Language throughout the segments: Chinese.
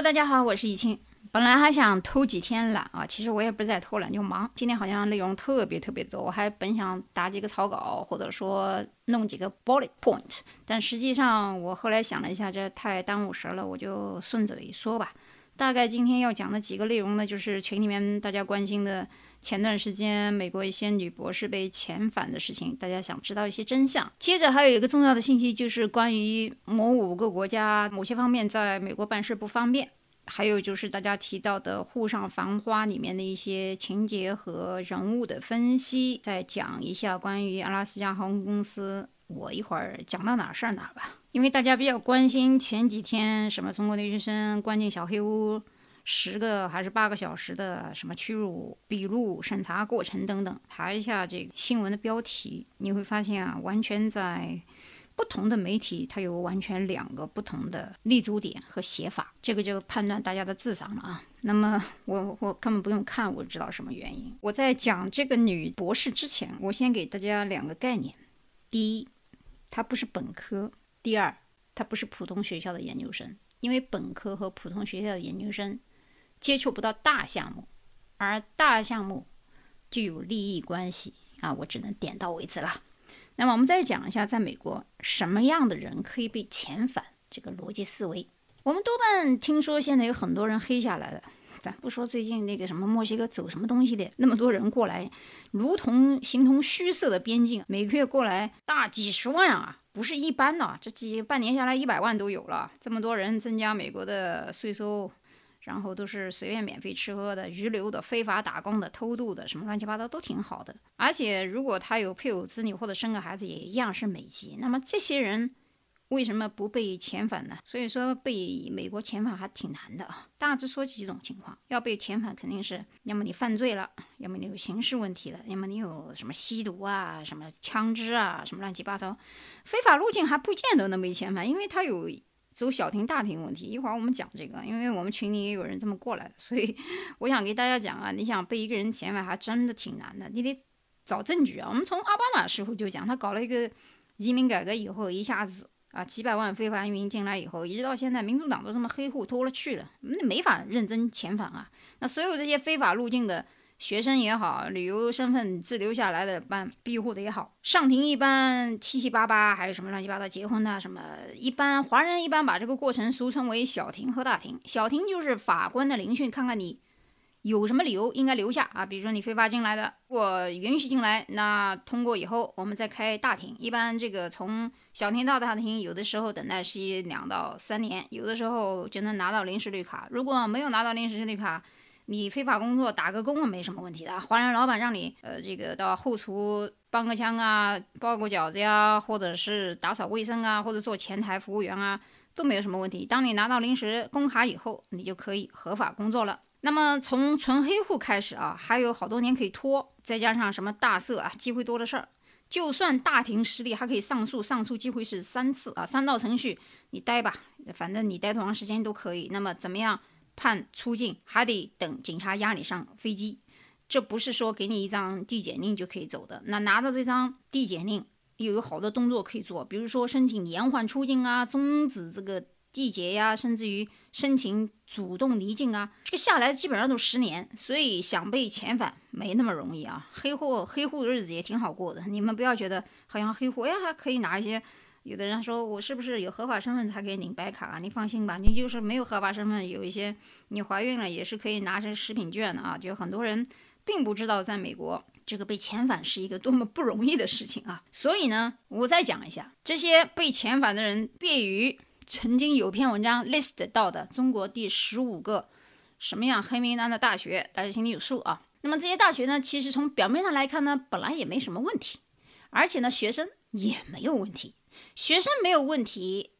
大家好，我是易清。本来还想偷几天懒啊，其实我也不是在偷懒，就忙。今天好像内容特别特别多，我还本想打几个草稿，或者说弄几个 bullet point，但实际上我后来想了一下，这太耽误时了，我就顺嘴说吧。大概今天要讲的几个内容呢，就是群里面大家关心的，前段时间美国一些女博士被遣返的事情，大家想知道一些真相。接着还有一个重要的信息，就是关于某五个国家某些方面在美国办事不方便。还有就是大家提到的《沪上繁花》里面的一些情节和人物的分析，再讲一下关于阿拉斯加航空公司。我一会儿讲到哪儿算哪儿吧，因为大家比较关心前几天什么中国留学生关进小黑屋十个还是八个小时的什么屈辱笔录审查过程等等，查一下这个新闻的标题，你会发现啊，完全在。不同的媒体，它有完全两个不同的立足点和写法，这个就判断大家的智商了啊。那么我我根本不用看，我知道什么原因。我在讲这个女博士之前，我先给大家两个概念：第一，她不是本科；第二，她不是普通学校的研究生。因为本科和普通学校的研究生接触不到大项目，而大项目就有利益关系啊。我只能点到为止了。那么我们再讲一下，在美国什么样的人可以被遣返？这个逻辑思维，我们多半听说现在有很多人黑下来了。咱不说最近那个什么墨西哥走什么东西的，那么多人过来，如同形同虚设的边境，每个月过来大几十万啊，不是一般的，这几半年下来一百万都有了。这么多人增加美国的税收。然后都是随便免费吃喝的、余留的、非法打工的、偷渡的，什么乱七八糟都挺好的。而且如果他有配偶、子女或者生个孩子，也一样是美籍。那么这些人为什么不被遣返呢？所以说被美国遣返还挺难的啊。大致说几种情况：要被遣返，肯定是要么你犯罪了，要么你有刑事问题了，要么你有什么吸毒啊、什么枪支啊、什么乱七八糟。非法入境还不见得能被遣返，因为他有。走小庭大庭问题，一会儿我们讲这个，因为我们群里也有人这么过来，所以我想给大家讲啊，你想被一个人遣返还真的挺难的，你得找证据啊。我们从奥巴马时候就讲，他搞了一个移民改革以后，一下子啊几百万非法移民进来以后，一直到现在，民主党都这么黑户多了去了，那没法认真遣返啊。那所有这些非法入境的。学生也好，旅游身份滞留下来的办庇护的也好，上庭一般七七八八，还有什么乱七八糟结婚的什么，一般华人一般把这个过程俗称为小庭和大庭。小庭就是法官的聆讯，看看你有什么理由应该留下啊，比如说你非法进来的，如果允许进来，那通过以后我们再开大庭。一般这个从小庭到大庭，有的时候等待期两到三年，有的时候就能拿到临时绿卡。如果没有拿到临时绿卡，你非法工作打个工啊没什么问题的，华人老板让你呃这个到后厨帮个腔啊，包个饺子呀，或者是打扫卫生啊，或者做前台服务员啊，都没有什么问题。当你拿到临时工卡以后，你就可以合法工作了。那么从纯黑户开始啊，还有好多年可以拖，再加上什么大赦啊，机会多的事儿。就算大庭失利，还可以上诉，上诉机会是三次啊，三道程序你待吧，反正你待多长时间都可以。那么怎么样？判出境还得等警察押你上飞机，这不是说给你一张递减令就可以走的。那拿到这张递减令，又有好多动作可以做，比如说申请延缓出境啊，终止这个缔结呀，甚至于申请主动离境啊，这个下来基本上都十年。所以想被遣返没那么容易啊，黑户黑户的日子也挺好过的。你们不要觉得好像黑户呀还可以拿一些。有的人说我是不是有合法身份才可以领白卡啊？你放心吧，你就是没有合法身份，有一些你怀孕了也是可以拿成食品券的啊。就很多人并不知道，在美国这个被遣返是一个多么不容易的事情啊。所以呢，我再讲一下这些被遣返的人，便于曾经有篇文章 list 到的中国第十五个什么样黑名单的大学，大家心里有数啊。那么这些大学呢，其实从表面上来看呢，本来也没什么问题，而且呢，学生也没有问题。学生没有问题，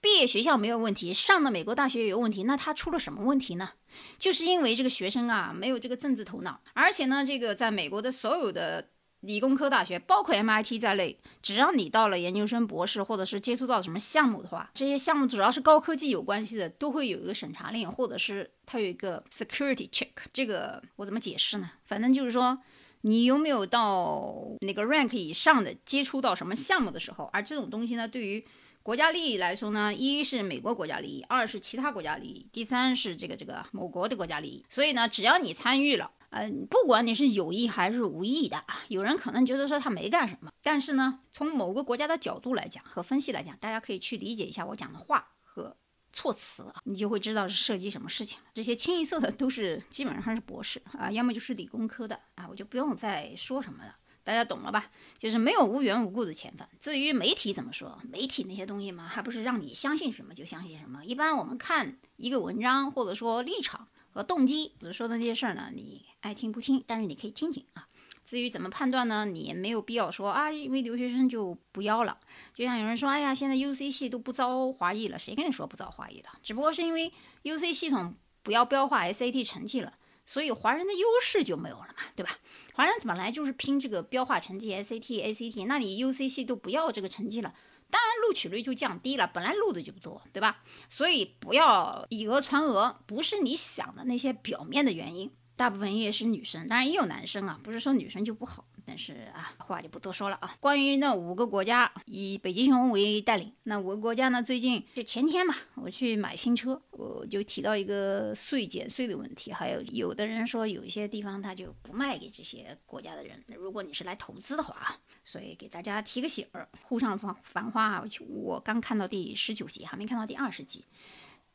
毕业学校没有问题，上了美国大学有问题，那他出了什么问题呢？就是因为这个学生啊没有这个政治头脑，而且呢，这个在美国的所有的理工科大学，包括 MIT 在内，只要你到了研究生、博士，或者是接触到什么项目的话，这些项目主要是高科技有关系的，都会有一个审查令，或者是它有一个 security check。这个我怎么解释呢？反正就是说。你有没有到哪个 rank 以上的接触到什么项目的时候？而这种东西呢，对于国家利益来说呢，一是美国国家利益，二是其他国家利益，第三是这个这个某国的国家利益。所以呢，只要你参与了，嗯，不管你是有意还是无意的，有人可能觉得说他没干什么，但是呢，从某个国家的角度来讲和分析来讲，大家可以去理解一下我讲的话和措辞啊，你就会知道是涉及什么事情了。这些清一色的都是基本上是博士啊，要么就是理工科的啊，我就不用再说什么了，大家懂了吧？就是没有无缘无故的遣返。至于媒体怎么说，媒体那些东西嘛，还不是让你相信什么就相信什么。一般我们看一个文章或者说立场。和动机，比如说的那些事儿呢，你爱听不听，但是你可以听听啊。至于怎么判断呢，你也没有必要说啊，因为留学生就不要了。就像有人说，哎呀，现在 U C 系都不招华裔了，谁跟你说不招华裔的？只不过是因为 U C 系统不要标化 S A T 成绩了，所以华人的优势就没有了嘛，对吧？华人本来就是拼这个标化成绩 S A T A C T，那你 U C 系都不要这个成绩了。当然，录取率就降低了，本来录的就不多，对吧？所以不要以讹传讹，不是你想的那些表面的原因。大部分也是女生，当然也有男生啊，不是说女生就不好。但是啊，话就不多说了啊。关于那五个国家，以北极熊为带领，那五个国家呢，最近就前天嘛，我去买新车，我就提到一个税减税的问题，还有有的人说有一些地方他就不卖给这些国家的人。如果你是来投资的话啊，所以给大家提个醒儿。沪上繁繁花，我刚看到第十九集，还没看到第二十集。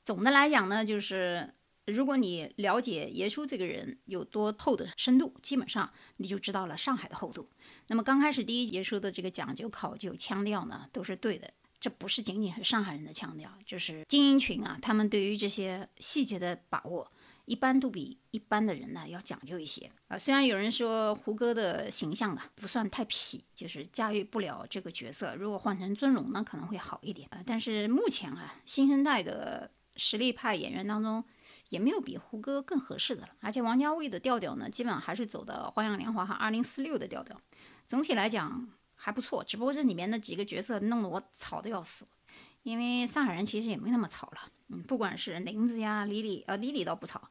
总的来讲呢，就是。如果你了解耶稣这个人有多厚的深度，基本上你就知道了上海的厚度。那么刚开始第一节说的这个讲究、考究、腔调呢，都是对的。这不是仅仅是上海人的腔调，就是精英群啊，他们对于这些细节的把握，一般都比一般的人呢要讲究一些啊。虽然有人说胡歌的形象啊不算太痞，就是驾驭不了这个角色，如果换成尊龙呢可能会好一点啊。但是目前啊，新生代的实力派演员当中。也没有比胡歌更合适的了，而且王家卫的调调呢，基本上还是走的《花样年华》和《二零四六》的调调，总体来讲还不错。只不过这里面的几个角色弄得我吵得要死，因为上海人其实也没那么吵了。嗯，不管是林子呀、李李，呃，李李倒不吵，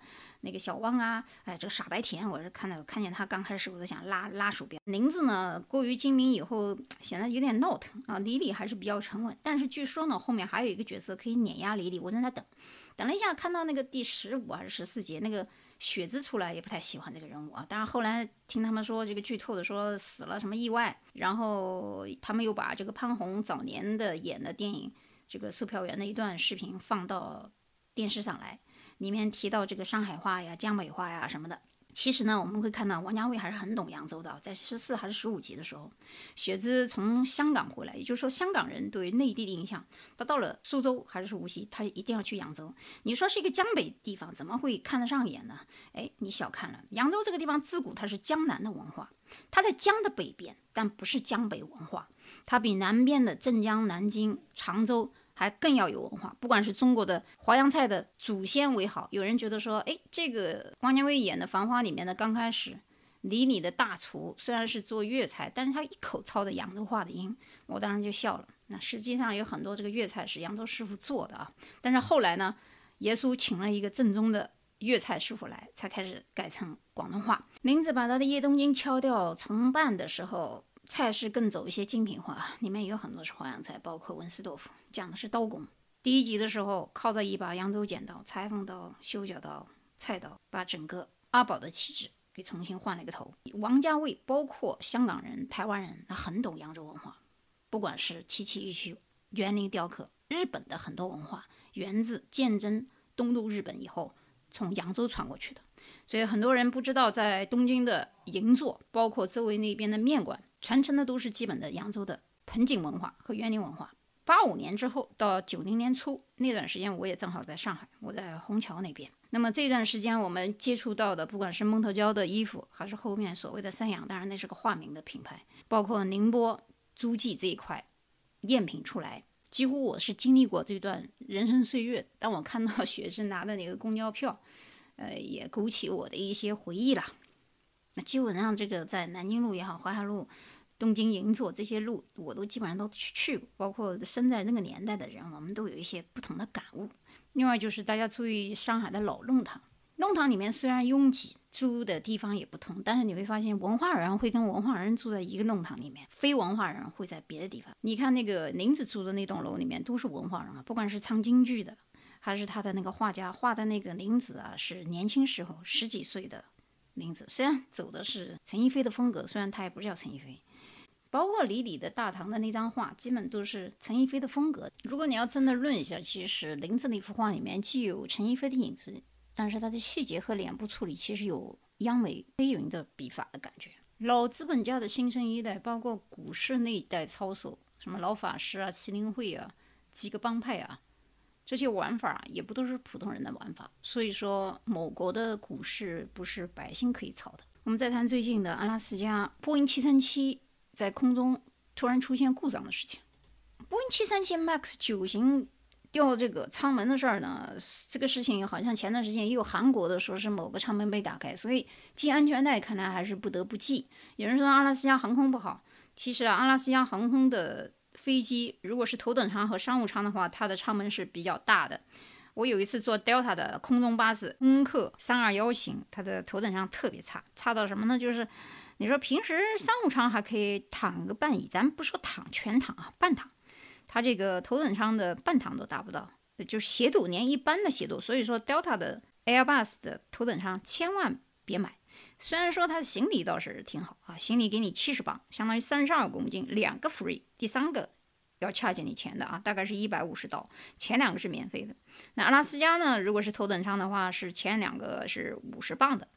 那个小汪啊，哎，这个傻白甜，我是看到看见他刚开始我就想拉拉鼠标。林子呢过于精明以后显得有点闹腾啊，李李还是比较沉稳。但是据说呢后面还有一个角色可以碾压李李，我正在等。等了一下，看到那个第十五还是十四集，那个雪姿出来，也不太喜欢这个人物啊。当然后来听他们说这个剧透的说死了什么意外，然后他们又把这个潘虹早年的演的电影这个售票员的一段视频放到电视上来，里面提到这个上海话呀、江北话呀什么的。其实呢，我们会看到王家卫还是很懂扬州的。在十四还是十五集的时候，雪姿从香港回来，也就是说香港人对内地的印象，他到了苏州还是无锡，他一定要去扬州。你说是一个江北地方，怎么会看得上眼呢？哎，你小看了扬州这个地方，自古它是江南的文化，它在江的北边，但不是江北文化，它比南边的镇江、南京、常州。还更要有文化，不管是中国的淮扬菜的祖先为好，有人觉得说，哎，这个汪家卫演的《繁花》里面的刚开始，李李的大厨虽然是做粤菜，但是他一口操的扬州话的音，我当时就笑了。那实际上有很多这个粤菜是扬州师傅做的啊，但是后来呢，耶稣请了一个正宗的粤菜师傅来，才开始改成广东话。林子把他的叶东京敲掉重办的时候。菜式更走一些精品化，里面有很多是淮扬菜，包括文斯豆腐，讲的是刀工。第一集的时候，靠着一把扬州剪刀、裁缝刀、修脚刀、菜刀，把整个阿宝的气质给重新换了一个头。王家卫包括香港人、台湾人，他很懂扬州文化，不管是七七玉器、园林雕刻，日本的很多文化源自鉴真东渡日本以后，从扬州传过去的。所以很多人不知道，在东京的银座，包括周围那边的面馆。传承的都是基本的扬州的盆景文化和园林文化。八五年之后到九零年初那段时间，我也正好在上海，我在虹桥那边。那么这段时间我们接触到的，不管是蒙特娇的衣服，还是后面所谓的三洋，当然那是个化名的品牌，包括宁波诸暨这一块赝品出来，几乎我是经历过这段人生岁月。当我看到雪芝拿的那个公交票，呃，也勾起我的一些回忆了。那基本上这个在南京路也好，淮海路。东京银座这些路，我都基本上都去去过。包括生在那个年代的人，我们都有一些不同的感悟。另外就是大家注意上海的老弄堂，弄堂里面虽然拥挤，住的地方也不同，但是你会发现文化人会跟文化人住在一个弄堂里面，非文化人会在别的地方。你看那个林子住的那栋楼里面都是文化人啊，不管是唱京剧的，还是他的那个画家画的那个林子啊，是年轻时候十几岁的林子，虽然走的是陈逸飞的风格，虽然他也不叫陈逸飞。包括李李的大唐的那张画，基本都是陈逸飞的风格。如果你要真的论一下，其实林子那幅画里面既有陈逸飞的影子。但是他的细节和脸部处理其实有央美飞云的笔法的感觉。老资本家的新生一代，包括股市那一代操守，什么老法师啊、麒麟会啊、几个帮派啊，这些玩法也不都是普通人的玩法。所以说，某国的股市不是百姓可以操的。我们再谈最近的阿拉斯加波音737在空中突然出现故障的事情。波音737 MAX 九型。掉这个舱门的事儿呢，这个事情好像前段时间也有韩国的说是某个舱门被打开，所以系安全带看来还是不得不系。有人说阿拉斯加航空不好，其实啊，阿拉斯加航空的飞机如果是头等舱和商务舱的话，它的舱门是比较大的。我有一次坐 Delta 的空中巴士，空客三二幺型，它的头等舱特别差，差到什么呢？就是你说平时商务舱还可以躺个半椅，咱不说躺全躺啊，半躺。它这个头等舱的半躺都达不到，就是斜度连一般的斜度。所以说，Delta 的 Airbus 的头等舱千万别买。虽然说它的行李倒是挺好啊，行李给你七十磅，相当于三十二公斤，两个 free，第三个要掐进你钱的啊，大概是一百五十刀，前两个是免费的。那阿拉斯加呢，如果是头等舱的话，是前两个是五十磅的，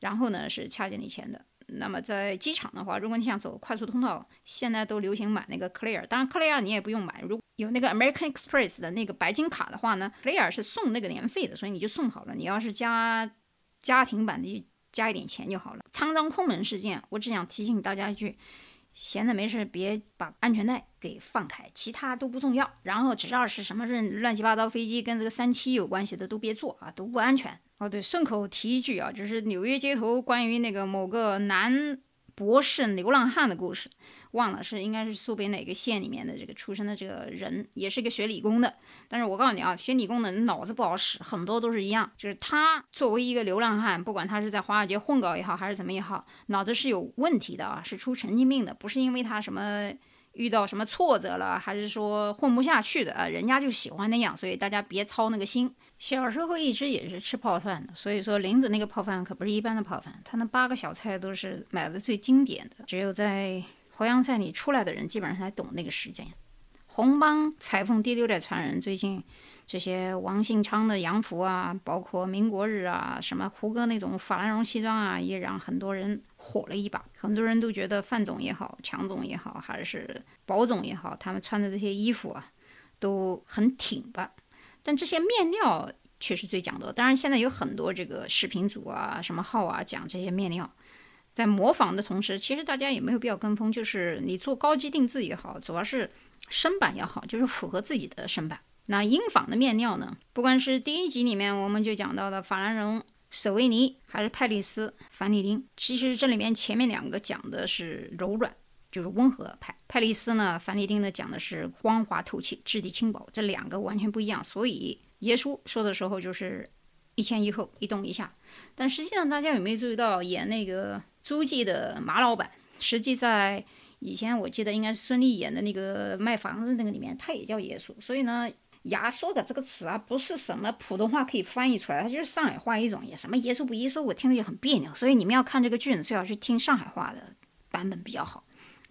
然后呢是掐进你钱的。那么在机场的话，如果你想走快速通道，现在都流行买那个 Clear。当然，Clear 你也不用买，如果有那个 American Express 的那个白金卡的话呢，Clear 是送那个年费的，所以你就送好了。你要是加家庭版的，就加一点钱就好了。仓张空门事件，我只想提醒大家一句：闲的没事别把安全带给放开，其他都不重要。然后只要是什么乱七八糟飞机跟这个三七有关系的都别坐啊，都不安全。哦，对，顺口提一句啊，就是纽约街头关于那个某个男博士流浪汉的故事，忘了是应该是苏北哪个县里面的这个出生的这个人，也是个学理工的。但是我告诉你啊，学理工的人脑子不好使，很多都是一样，就是他作为一个流浪汉，不管他是在华尔街混搞也好，还是怎么也好，脑子是有问题的啊，是出神经病的，不是因为他什么。遇到什么挫折了，还是说混不下去的啊？人家就喜欢那样，所以大家别操那个心。小时候一直也是吃泡饭的，所以说林子那个泡饭可不是一般的泡饭，他那八个小菜都是买的最经典的，只有在淮扬菜里出来的人基本上才懂那个时间。红帮裁缝第六代传人，最近这些王信昌的洋服啊，包括民国日啊，什么胡歌那种法兰绒西装啊，也让很多人火了一把。很多人都觉得范总也好，强总也好，还是保总也好，他们穿的这些衣服啊，都很挺拔。但这些面料却是最讲究。当然，现在有很多这个视频组啊，什么号啊，讲这些面料，在模仿的同时，其实大家也没有必要跟风。就是你做高级定制也好，主要是。身板也好，就是符合自己的身板。那英纺的面料呢？不管是第一集里面我们就讲到的法兰绒、舍维尼，还是派丽丝、凡尼丁，其实这里面前面两个讲的是柔软，就是温和派；派丽丝呢、凡尼丁呢讲的是光滑透气、质地轻薄，这两个完全不一样。所以耶稣说的时候就是一前一后、一动一下。但实际上，大家有没有注意到演那个诸暨的马老板，实际在。以前我记得应该是孙俪演的那个卖房子那个里面，他也叫耶稣。所以呢，牙说的这个词啊，不是什么普通话可以翻译出来，它就是上海话一种。也什么耶稣不耶稣，我听着就很别扭。所以你们要看这个句子，最好去听上海话的版本比较好。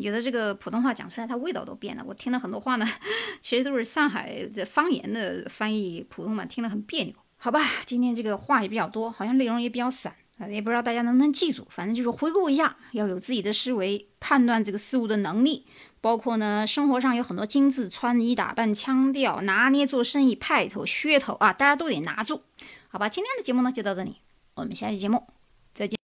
有的这个普通话讲出来，它味道都变了。我听了很多话呢，其实都是上海的方言的翻译普通话，听得很别扭。好吧，今天这个话也比较多，好像内容也比较散。也不知道大家能不能记住，反正就是回顾一下，要有自己的思维，判断这个事物的能力，包括呢，生活上有很多精致穿衣打扮、腔调拿捏、做生意派头、噱头啊，大家都得拿住，好吧？今天的节目呢就到这里，我们下期节目。